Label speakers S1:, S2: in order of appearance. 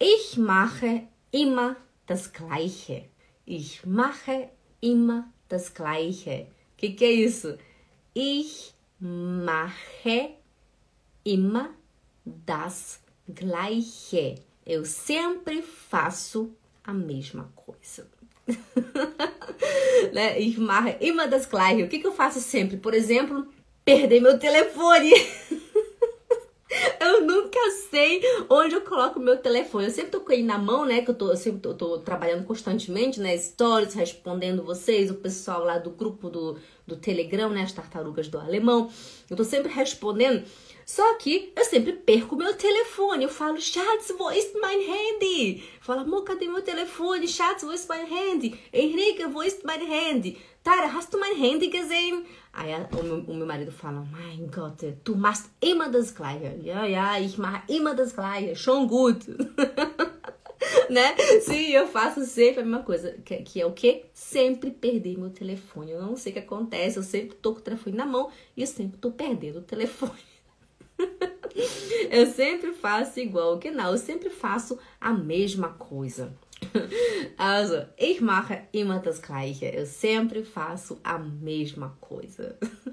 S1: Ich mache immer das Gleiche. Ich mache immer das Gleiche. Que que é isso? Ich mache immer das Gleiche. Eu sempre faço a mesma coisa. né? Ich mache immer das Gleiche. O que, que eu faço sempre? Por exemplo, perder meu telefone. eu nunca sei onde eu coloco o meu telefone. Eu sempre tô com ele na mão, né? Que eu, tô, eu sempre tô, tô, trabalhando constantemente, né? Stories, respondendo vocês, o pessoal lá do grupo do, do Telegram, né? As tartarugas do alemão. Eu tô sempre respondendo. Só que eu sempre perco meu telefone. Eu falo, Schatz, wo ist mein Handy? Fala, amor, cadê meu telefone? Schatz, wo ist mein Handy? Henrique, wo ist mein Handy? Tara, hast du mein Handy gesehen? Aí o meu, o meu marido fala, mein Gott, du machst immer das Gleiche. Ja, ja, ich mache immer das Gleiche. Schon gut. né? Sim, eu faço sempre a mesma coisa. Que, que é o quê? Sempre perder meu telefone. Eu não sei o que acontece. Eu sempre tô com o telefone na mão e eu sempre tô perdendo o telefone. eu sempre faço igual, que não, eu sempre faço a mesma coisa. Also, ich mache immer das Gleiche. Eu sempre faço a mesma coisa.